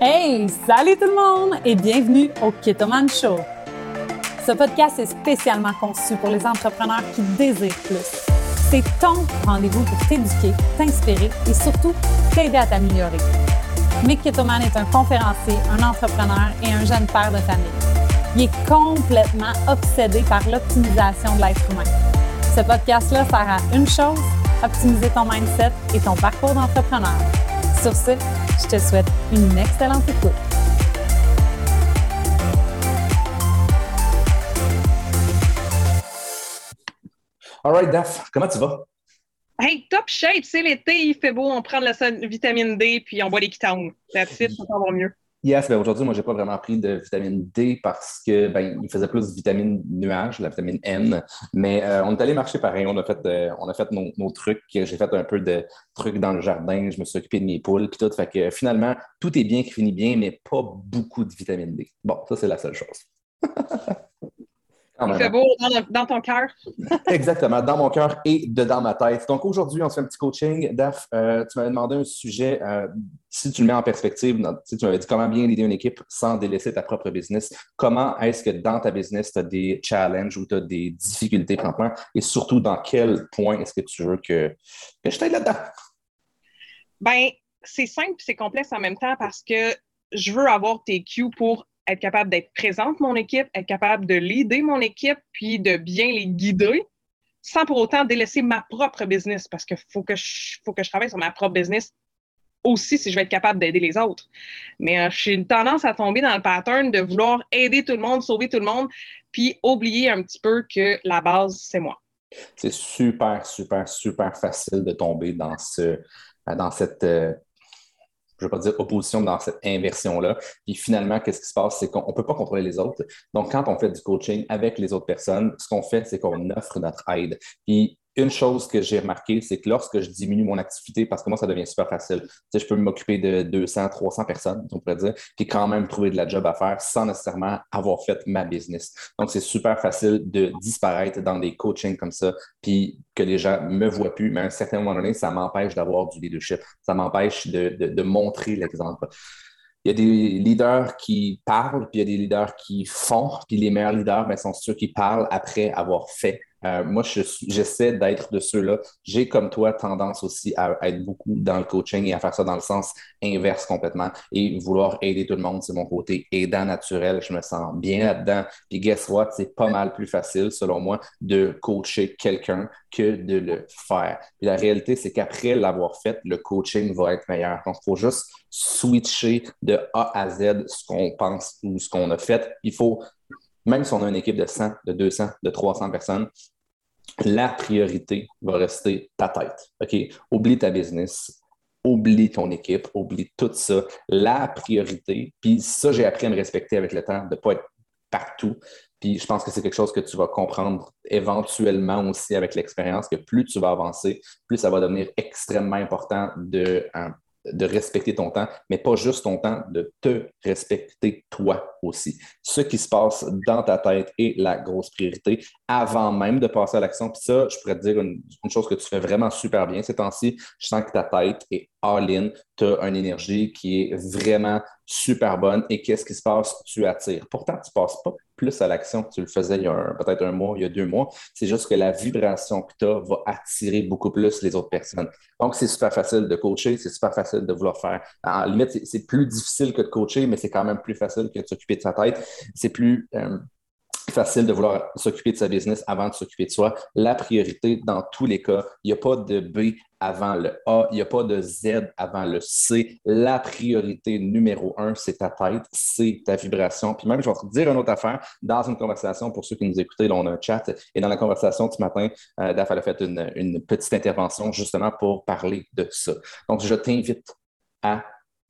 Hey, salut tout le monde et bienvenue au Ketoman Show. Ce podcast est spécialement conçu pour les entrepreneurs qui désirent plus. C'est ton rendez-vous pour t'éduquer, t'inspirer et surtout t'aider à t'améliorer. Mick Ketoman est un conférencier, un entrepreneur et un jeune père de famille. Il est complètement obsédé par l'optimisation de l'être humain. Ce podcast-là sert à une chose, optimiser ton mindset et ton parcours d'entrepreneur. Sur ce, je te souhaite une excellente écoute. All right, Daph, comment tu vas? Hey, top shape, c'est l'été, il fait beau, on prend de la vitamine D puis on boit des ketones. That's it, ça va mieux. Yes, ben aujourd'hui, moi, j'ai pas vraiment pris de vitamine D parce que ben, il faisait plus de vitamine nuage, la vitamine N. Mais euh, on est allé marcher pareil. On a fait, euh, on a fait nos, trucs. J'ai fait un peu de trucs dans le jardin. Je me suis occupé de mes poules puis tout. Fait que finalement, tout est bien qui finit bien, mais pas beaucoup de vitamine D. Bon, ça, c'est la seule chose. Il fait beau dans, ton cœur. Exactement, dans mon cœur et dedans ma tête. Donc aujourd'hui, on se fait un petit coaching. Daph, euh, tu m'avais demandé un sujet, euh, si tu le mets en perspective, tu m'avais dit comment bien aider une équipe sans délaisser ta propre business. Comment est-ce que dans ta business, tu as des challenges ou tu as des difficultés présentement? Et surtout dans quel point est-ce que tu veux que, que je t'aide là-dedans? Ben, c'est simple c'est complexe en même temps parce que je veux avoir tes cues pour être capable d'être présente mon équipe, être capable de leader mon équipe, puis de bien les guider, sans pour autant délaisser ma propre business, parce qu'il faut que je, faut que je travaille sur ma propre business aussi si je vais être capable d'aider les autres. Mais euh, j'ai une tendance à tomber dans le pattern de vouloir aider tout le monde, sauver tout le monde, puis oublier un petit peu que la base, c'est moi. C'est super, super, super facile de tomber dans, ce, dans cette euh, je ne veux pas dire opposition dans cette inversion-là. Puis finalement, qu'est-ce qui se passe? C'est qu'on ne peut pas contrôler les autres. Donc, quand on fait du coaching avec les autres personnes, ce qu'on fait, c'est qu'on offre notre aide. Puis une chose que j'ai remarqué, c'est que lorsque je diminue mon activité, parce que moi, ça devient super facile, je peux m'occuper de 200, 300 personnes, on pourrait dire, puis quand même trouver de la job à faire sans nécessairement avoir fait ma business. Donc, c'est super facile de disparaître dans des coachings comme ça, puis que les gens ne me voient plus, mais à un certain moment donné, ça m'empêche d'avoir du leadership, ça m'empêche de, de montrer l'exemple. Il y a des leaders qui parlent, puis il y a des leaders qui font, puis les meilleurs leaders ben, sont ceux qui parlent après avoir fait. Euh, moi, j'essaie d'être de ceux-là. J'ai, comme toi, tendance aussi à être beaucoup dans le coaching et à faire ça dans le sens inverse complètement et vouloir aider tout le monde. C'est mon côté aidant naturel. Je me sens bien là-dedans. Puis, guess what? C'est pas mal plus facile, selon moi, de coacher quelqu'un que de le faire. Puis, la réalité, c'est qu'après l'avoir fait, le coaching va être meilleur. Donc, il faut juste switcher de A à Z ce qu'on pense ou ce qu'on a fait. Il faut même si on a une équipe de 100, de 200, de 300 personnes, la priorité va rester ta tête. OK? Oublie ta business, oublie ton équipe, oublie tout ça. La priorité, puis ça, j'ai appris à me respecter avec le temps, de ne pas être partout. Puis je pense que c'est quelque chose que tu vas comprendre éventuellement aussi avec l'expérience, que plus tu vas avancer, plus ça va devenir extrêmement important de, de respecter ton temps, mais pas juste ton temps, de te respecter toi aussi. Ce qui se passe dans ta tête est la grosse priorité avant même de passer à l'action. Puis ça, je pourrais te dire une, chose que tu fais vraiment super bien ces temps-ci. Je sens que ta tête est all-in, tu as une énergie qui est vraiment super bonne et qu'est-ce qui se passe? Tu attires. Pourtant, tu ne passes pas plus à l'action que tu le faisais il y a peut-être un mois, il y a deux mois. C'est juste que la vibration que tu as va attirer beaucoup plus les autres personnes. Donc, c'est super facile de coacher, c'est super facile de vouloir faire. En limite, c'est plus difficile que de coacher, mais c'est quand même plus facile que de s'occuper de sa tête. C'est plus. Euh, facile de vouloir s'occuper de sa business avant de s'occuper de soi. La priorité, dans tous les cas, il n'y a pas de B avant le A, il n'y a pas de Z avant le C. La priorité numéro un, c'est ta tête, c'est ta vibration. Puis même, je vais te dire une autre affaire. Dans une conversation, pour ceux qui nous écoutent, là, on a un chat. Et dans la conversation ce matin, euh, Daf a fait une, une petite intervention justement pour parler de ça. Donc, je t'invite à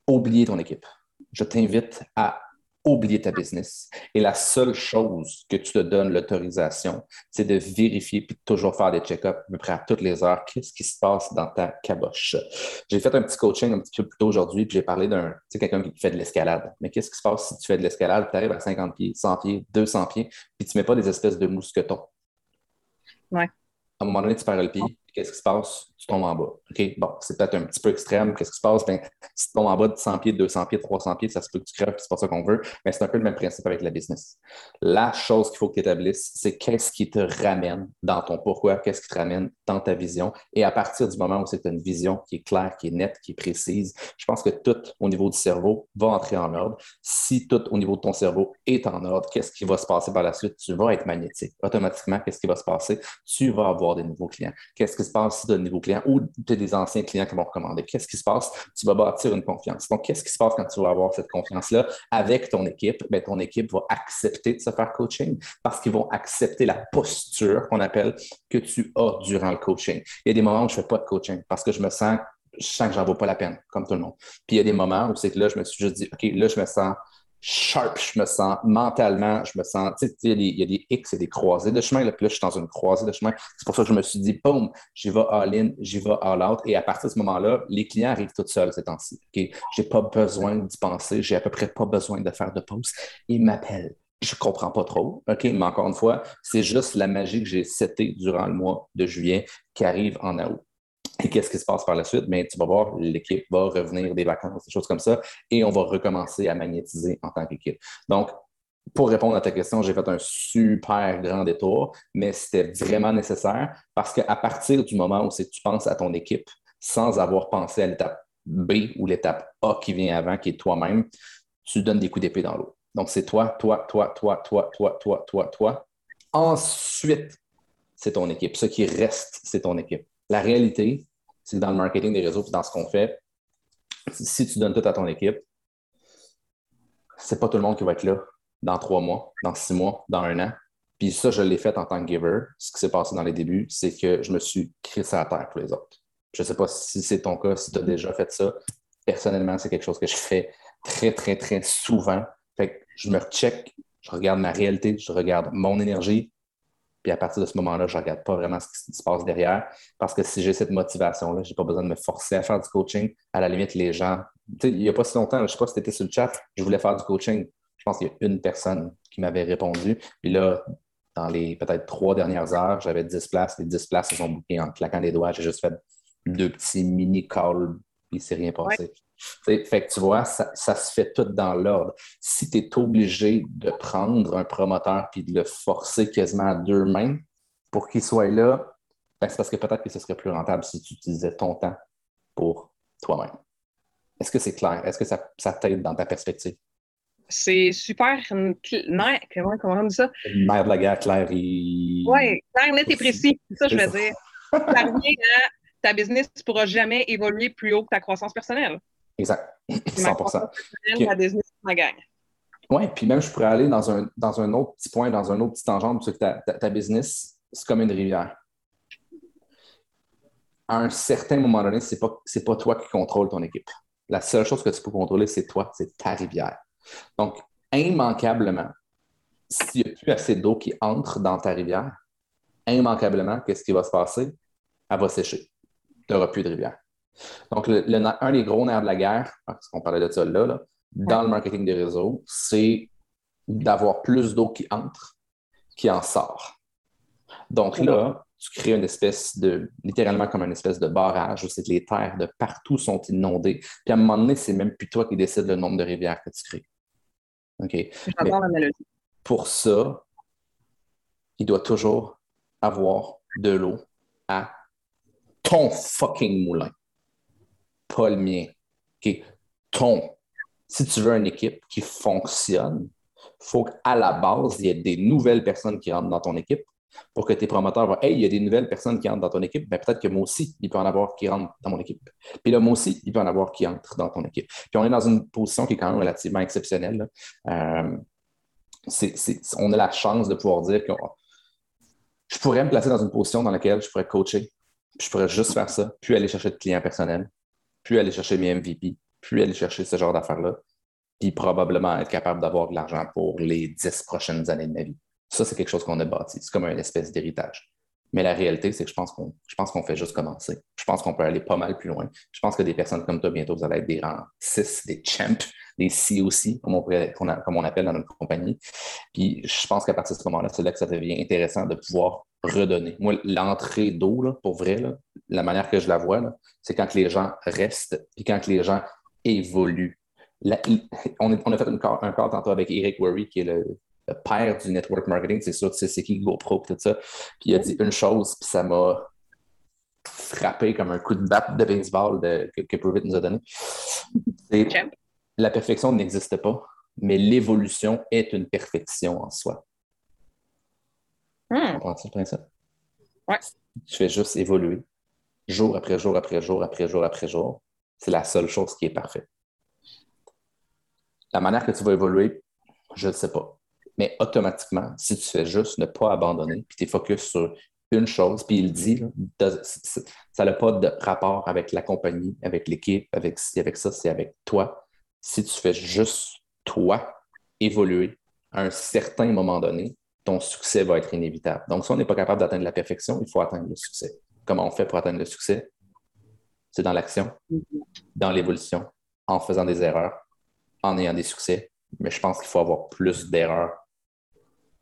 oublier ton équipe. Je t'invite à oublier ta business. Et la seule chose que tu te donnes l'autorisation, c'est de vérifier puis de toujours faire des check-ups à peu près à toutes les heures. Qu'est-ce qui se passe dans ta caboche? J'ai fait un petit coaching un petit peu plus tôt aujourd'hui, puis j'ai parlé d'un, tu sais, quelqu'un qui fait de l'escalade. Mais qu'est-ce qui se passe si tu fais de l'escalade, tu arrives à 50 pieds, 100 pieds, 200 pieds, puis tu ne mets pas des espèces de mousquetons? Ouais. À un moment donné, tu perds le pied. Qu'est-ce qui se passe? Tu tombes en bas. OK, bon, c'est peut-être un petit peu extrême. Qu'est-ce qui se passe? Ben, si tu tombes en bas de 100 pieds, 200 pieds, 300 pieds, ça se peut que tu crèves, c'est pas ça qu'on veut. Mais c'est un peu le même principe avec la business. La chose qu'il faut que tu établisses, c'est qu'est-ce qui te ramène dans ton pourquoi, qu'est-ce qui te ramène dans ta vision. Et à partir du moment où c'est une vision qui est claire, qui est nette, qui est précise, je pense que tout au niveau du cerveau va entrer en ordre. Si tout au niveau de ton cerveau est en ordre, qu'est-ce qui va se passer par la suite? Tu vas être magnétique. Automatiquement, qu'est-ce qui va se passer? Tu vas avoir des nouveaux clients. Qu'est-ce qui se passe de nouveaux clients ou as des anciens clients qui vont recommander? Qu'est-ce qui se passe? Tu vas bâtir une confiance. Donc, qu'est-ce qui se passe quand tu vas avoir cette confiance-là avec ton équipe? Bien, ton équipe va accepter de se faire coaching parce qu'ils vont accepter la posture qu'on appelle que tu as durant le coaching. Il y a des moments où je ne fais pas de coaching parce que je me sens, je sens que j'en vaut pas la peine, comme tout le monde. Puis il y a des moments où c'est que là, je me suis juste dit, OK, là, je me sens sharp, je me sens mentalement, je me sens, tu sais, il y, a des X et des croisées de chemin, là, puis là, je suis dans une croisée de chemin. C'est pour ça que je me suis dit, boum, j'y vais all-in, j'y vais all-out. Et à partir de ce moment-là, les clients arrivent tout seuls ces temps-ci. Je n'ai pas besoin d'y penser, j'ai à peu près pas besoin de faire de pause. Ils m'appellent. Je ne comprends pas trop, OK? Mais encore une fois, c'est juste la magie que j'ai setée durant le mois de juillet qui arrive en août. Et qu'est-ce qui se passe par la suite? Bien, tu vas voir, l'équipe va revenir des vacances, des choses comme ça, et on va recommencer à magnétiser en tant qu'équipe. Donc, pour répondre à ta question, j'ai fait un super grand détour, mais c'était vraiment nécessaire parce qu'à partir du moment où tu penses à ton équipe sans avoir pensé à l'étape B ou l'étape A qui vient avant, qui est toi-même, tu donnes des coups d'épée dans l'eau. Donc, c'est toi, toi, toi, toi, toi, toi, toi, toi, toi. Ensuite, c'est ton équipe. Ce qui reste, c'est ton équipe. La réalité, c'est dans le marketing des réseaux, dans ce qu'on fait, si tu donnes tout à ton équipe, c'est pas tout le monde qui va être là dans trois mois, dans six mois, dans un an. Puis ça, je l'ai fait en tant que giver. Ce qui s'est passé dans les débuts, c'est que je me suis crissé à terre pour les autres. Je ne sais pas si c'est ton cas, si tu as déjà fait ça. Personnellement, c'est quelque chose que je fais très, très, très souvent. Fait que je me recheck, je regarde ma réalité, je regarde mon énergie, puis à partir de ce moment-là, je ne regarde pas vraiment ce qui se passe derrière. Parce que si j'ai cette motivation-là, je n'ai pas besoin de me forcer à faire du coaching. À la limite, les gens, il n'y a pas si longtemps, je ne sais pas si tu étais sur le chat, je voulais faire du coaching. Je pense qu'il y a une personne qui m'avait répondu. Puis là, dans les peut-être trois dernières heures, j'avais 10 places. Les 10 places se sont bouquées en claquant des doigts. J'ai juste fait deux petits mini-calls, puis il ne s'est rien passé. Fait que tu vois, ça, se fait tout dans l'ordre. Si tu es obligé de prendre un promoteur puis de le forcer quasiment à deux mains pour qu'il soit là, ben, c'est parce que peut-être que ce serait plus rentable si tu utilisais ton temps pour toi-même. Est-ce que c'est clair? Est-ce que ça, ça t'aide dans ta perspective? C'est super. Comment, comment on dit ça? Mère de la guerre, claire et. Oui, clair, net et précis. C'est ça, je veux dire. Ça revient à ta business ne pourra jamais évoluer plus haut que ta croissance personnelle. Exact. 100% Oui, puis même, je pourrais aller dans un, dans un autre petit point, dans un autre petit tangente, parce que ta, ta, business, c'est comme une rivière. À un certain moment donné, ce n'est pas, pas toi qui contrôle ton équipe. La seule chose que tu peux contrôler, c'est toi, c'est ta rivière. Donc, immanquablement, s'il n'y a plus assez d'eau qui entre dans ta rivière, immanquablement, qu'est-ce qui va se passer? Elle va sécher. Tu n'auras plus de rivière. Donc, un des gros nerfs de la guerre, parce qu'on parlait de ça là, dans le marketing des réseaux, c'est d'avoir plus d'eau qui entre qui en sort. Donc là, tu crées une espèce de, littéralement comme une espèce de barrage où c'est que les terres de partout sont inondées. Puis à un moment donné, c'est même plus toi qui décides le nombre de rivières que tu crées. OK? Pour ça, il doit toujours avoir de l'eau à ton fucking moulin pas le mien. Ton. Si tu veux une équipe qui fonctionne, il faut qu'à la base, il y ait des nouvelles personnes qui rentrent dans ton équipe pour que tes promoteurs voient Hey, il y a des nouvelles personnes qui rentrent dans ton équipe, ben, peut-être que moi aussi, il peut en avoir qui rentrent dans mon équipe. Puis là, moi aussi, il peut en avoir qui entrent dans ton équipe. Puis on est dans une position qui est quand même relativement exceptionnelle. Euh, on a la chance de pouvoir dire que je pourrais me placer dans une position dans laquelle je pourrais coacher, puis je pourrais juste faire ça, puis aller chercher de clients personnels, puis aller chercher mes MVP, puis aller chercher ce genre d'affaires-là, puis probablement être capable d'avoir de l'argent pour les dix prochaines années de ma vie. Ça, c'est quelque chose qu'on a bâti. C'est comme une espèce d'héritage. Mais la réalité, c'est que je pense qu'on je pense qu'on fait juste commencer. Je pense qu'on peut aller pas mal plus loin. Je pense que des personnes comme toi, bientôt, vous allez être des rangs 6, des champs, des COC, comme on, comme on appelle dans notre compagnie. Puis je pense qu'à partir de ce moment-là, c'est là que ça devient intéressant de pouvoir redonner. Moi, l'entrée d'eau, pour vrai, la manière que je la vois, c'est quand les gens restent et quand les gens évoluent. on, a fait un call tantôt avec Eric Worry, qui est le, père du network marketing, c'est sûr, c'est qui GoPro, tout ça. Puis il a dit une chose, puis ça m'a frappé comme un coup de batte de baseball que, que nous a donné. La perfection n'existe pas, mais l'évolution est une perfection en soi. Hmm. Tu fais juste évoluer jour après jour après jour après jour après jour. C'est la seule chose qui est parfaite. La manière que tu vas évoluer, je ne sais pas. Mais automatiquement, si tu fais juste ne pas abandonner, puis tu es focus sur une chose, puis il dit, ça n'a pas de rapport avec la compagnie, avec l'équipe, avec avec ça, c'est avec toi. Si tu fais juste toi évoluer à un certain moment donné, ton succès va être inévitable. Donc, si on n'est pas capable d'atteindre la perfection, il faut atteindre le succès. Comment on fait pour atteindre le succès? C'est dans l'action, dans l'évolution, en faisant des erreurs, en ayant des succès. Mais je pense qu'il faut avoir plus d'erreurs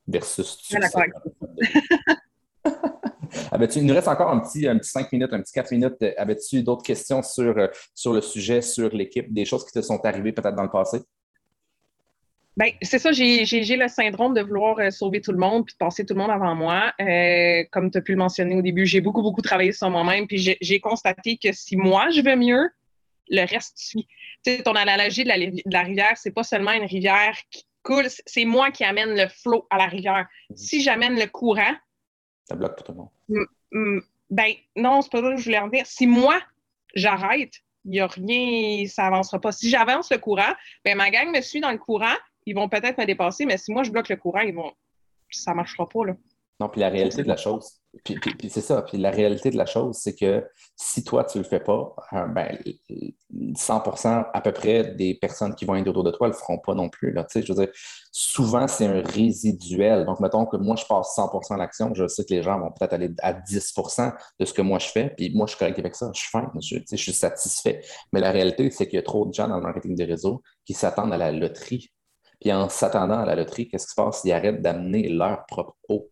versus succès. il nous reste encore un petit, un petit 5 minutes, un petit 4 minutes. Avais-tu d'autres questions sur, euh, sur le sujet, sur l'équipe, des choses qui te sont arrivées peut-être dans le passé? Ben, c'est ça, j'ai le syndrome de vouloir euh, sauver tout le monde puis de passer tout le monde avant moi. Euh, comme tu as pu le mentionner au début, j'ai beaucoup, beaucoup travaillé sur moi-même, puis j'ai constaté que si moi je veux mieux, le reste suit. Tu sais, ton analogie de la, de la rivière, c'est pas seulement une rivière qui coule, c'est moi qui amène le flot à la rivière. Mm-hmm. Si j'amène le courant. Ça bloque tout le monde. Ben, non, c'est pas ça que je voulais en dire. Si moi, j'arrête, il n'y a rien, ça avancera pas. Si j'avance le courant, ben ma gang me suit dans le courant, ils vont peut-être me dépasser, mais si moi je bloque le courant, ils vont... ça ne marchera pas. Là. Non, puis la réalité de la chose, puis, c'est ça, puis la réalité de la chose, c'est que si toi, tu ne le fais pas, euh, ben, 100 à peu près des personnes qui vont être autour de toi ne le feront pas non plus. Là, je veux dire, souvent, c'est un résiduel. Donc, mettons que moi, je passe 100 à l'action, je sais que les gens vont peut-être aller à 10 de ce que moi, je fais, puis moi, je suis correct avec ça, je suis fin, je, je suis satisfait. Mais la réalité, c'est qu'il y a trop de gens dans le marketing des réseaux qui s'attendent à la loterie puis en s'attendant à la loterie, qu'est-ce qui se passe? Ils arrêtent d'amener leur propre eau.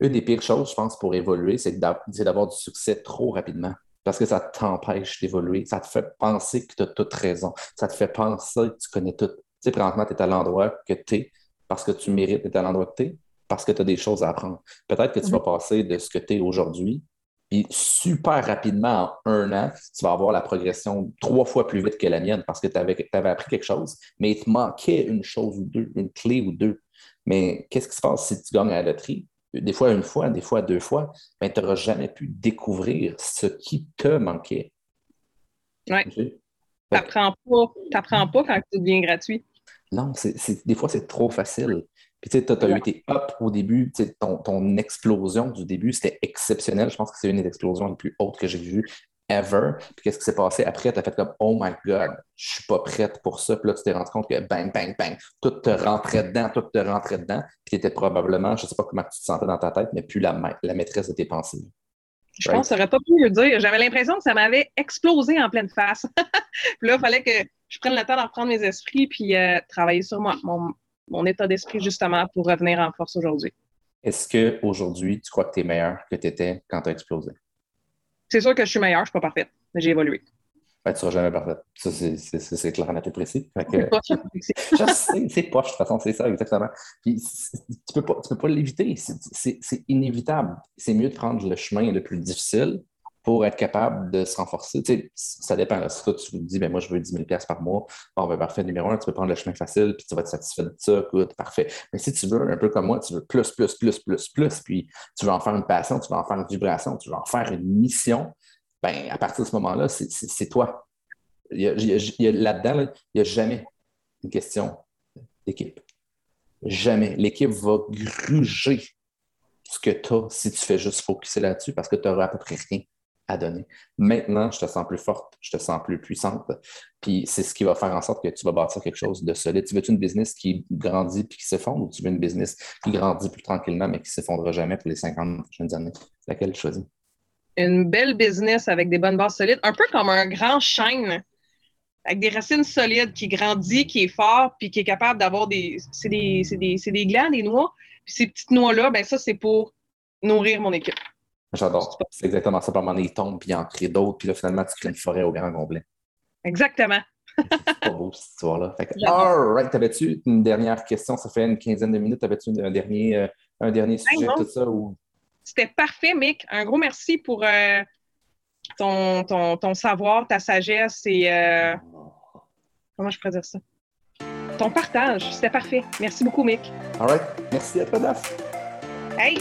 Une des pires choses, je pense, pour évoluer, c'est d'avoir du succès trop rapidement. Parce que ça t'empêche d'évoluer. Ça te fait penser que tu as toute raison. Ça te fait penser que tu connais tout. Tu sais, présentement, tu es à l'endroit que tu es parce que tu mérites d'être à l'endroit que tu es, parce que tu as des choses à apprendre. Peut-être que tu vas passer de ce que tu es aujourd'hui puis super rapidement, en un an, tu vas avoir la progression trois fois plus vite que la mienne parce que tu avais, appris quelque chose, mais il te manquait une chose ou deux, une clé ou deux. Mais qu'est-ce qui se passe si tu gagnes à la loterie? Des fois une fois, des fois deux fois, mais tu n'auras jamais pu découvrir ce qui te manquait. Oui. Tu n'apprends pas, pas quand tu deviens gratuit. Non, des fois, c'est trop facile. Puis tu as, eu tes up au début, ton, ton explosion du début, c'était exceptionnel. Je pense que c'est une des explosions les plus hautes que j'ai vues ever. Puis qu'est-ce qui s'est passé après? Tu as fait comme Oh my God, je suis pas prête pour ça. Puis là, tu t'es rendu compte que bang, bang, bang, tout te rentrait dedans, tout te rentrait dedans. Puis tu étais probablement, je sais pas comment tu te sentais dans ta tête, mais plus la, la maîtresse de tes pensées. Je pense que ça n'aurait pas pu le dire. J'avais l'impression que ça m'avait explosé en pleine face. puis là, il fallait que je prenne le temps d'en reprendre mes esprits puis euh, travailler sur moi, mon, mon état d'esprit justement pour revenir en force aujourd'hui. Est-ce qu'aujourd'hui, tu crois que tu es meilleur que tu étais quand tu as explosé? C'est sûr que je suis meilleur, je ne suis pas parfaite, mais j'ai évolué. Ben, tu ne seras jamais parfaite. Ça, c'est clair, net et précis. je sais, c'est poche, de toute façon, c'est ça, exactement. Puis, tu ne peux pas, pas l'éviter. C'est inévitable. C'est mieux de prendre le chemin le plus difficile pour être capable de se renforcer. Tu sais, ça dépend. Si toi, tu dis, ben, moi, je veux 10 000 par mois, bon, ben, parfait, numéro un, tu peux prendre le chemin facile, puis tu vas être satisfait de ça, écoute, parfait. Mais si tu veux, un peu comme moi, tu veux plus, plus, plus, plus, plus, puis tu veux en faire une passion, tu veux en faire une vibration, tu veux en faire une mission, ben, à partir de ce moment-là, c'est toi. Là-dedans, il n'y a jamais une question d'équipe. Jamais. L'équipe va gruger ce que tu as si tu fais juste focuser là-dessus parce que tu n'auras à peu près rien à donner. Maintenant, je te sens plus forte, je te sens plus puissante. Puis c'est ce qui va faire en sorte que tu vas bâtir quelque chose de solide. Tu veux une business qui grandit puis qui s'effondre ou tu veux une business qui grandit plus tranquillement mais qui ne s'effondrera jamais pour les 50 prochaines années? Laquelle tu? Une belle business avec des bonnes bases solides, un peu comme un grand chêne avec des racines solides qui grandit, qui est fort, puis qui est capable d'avoir des. C'est des, des, des glands, des noix. Puis ces petites noix-là, ben ça, c'est pour nourrir mon équipe. J'adore. C'est exactement ça. Par moment, il tombe, puis il en crée d'autres, puis là, finalement, tu crées une forêt au grand complet. Exactement. c'est pas beau, cette histoire-là. All right. T'avais-tu une dernière question? Ça fait une quinzaine de minutes. T'avais-tu un dernier, euh, un dernier sujet, tout ça? Ou... C'était parfait, Mick. Un gros merci pour euh, ton, ton, ton, savoir, ta sagesse et. Euh, comment je pourrais dire ça? Ton partage. C'était parfait. Merci beaucoup, Mick. All right. Merci à toi, Daf. Hey!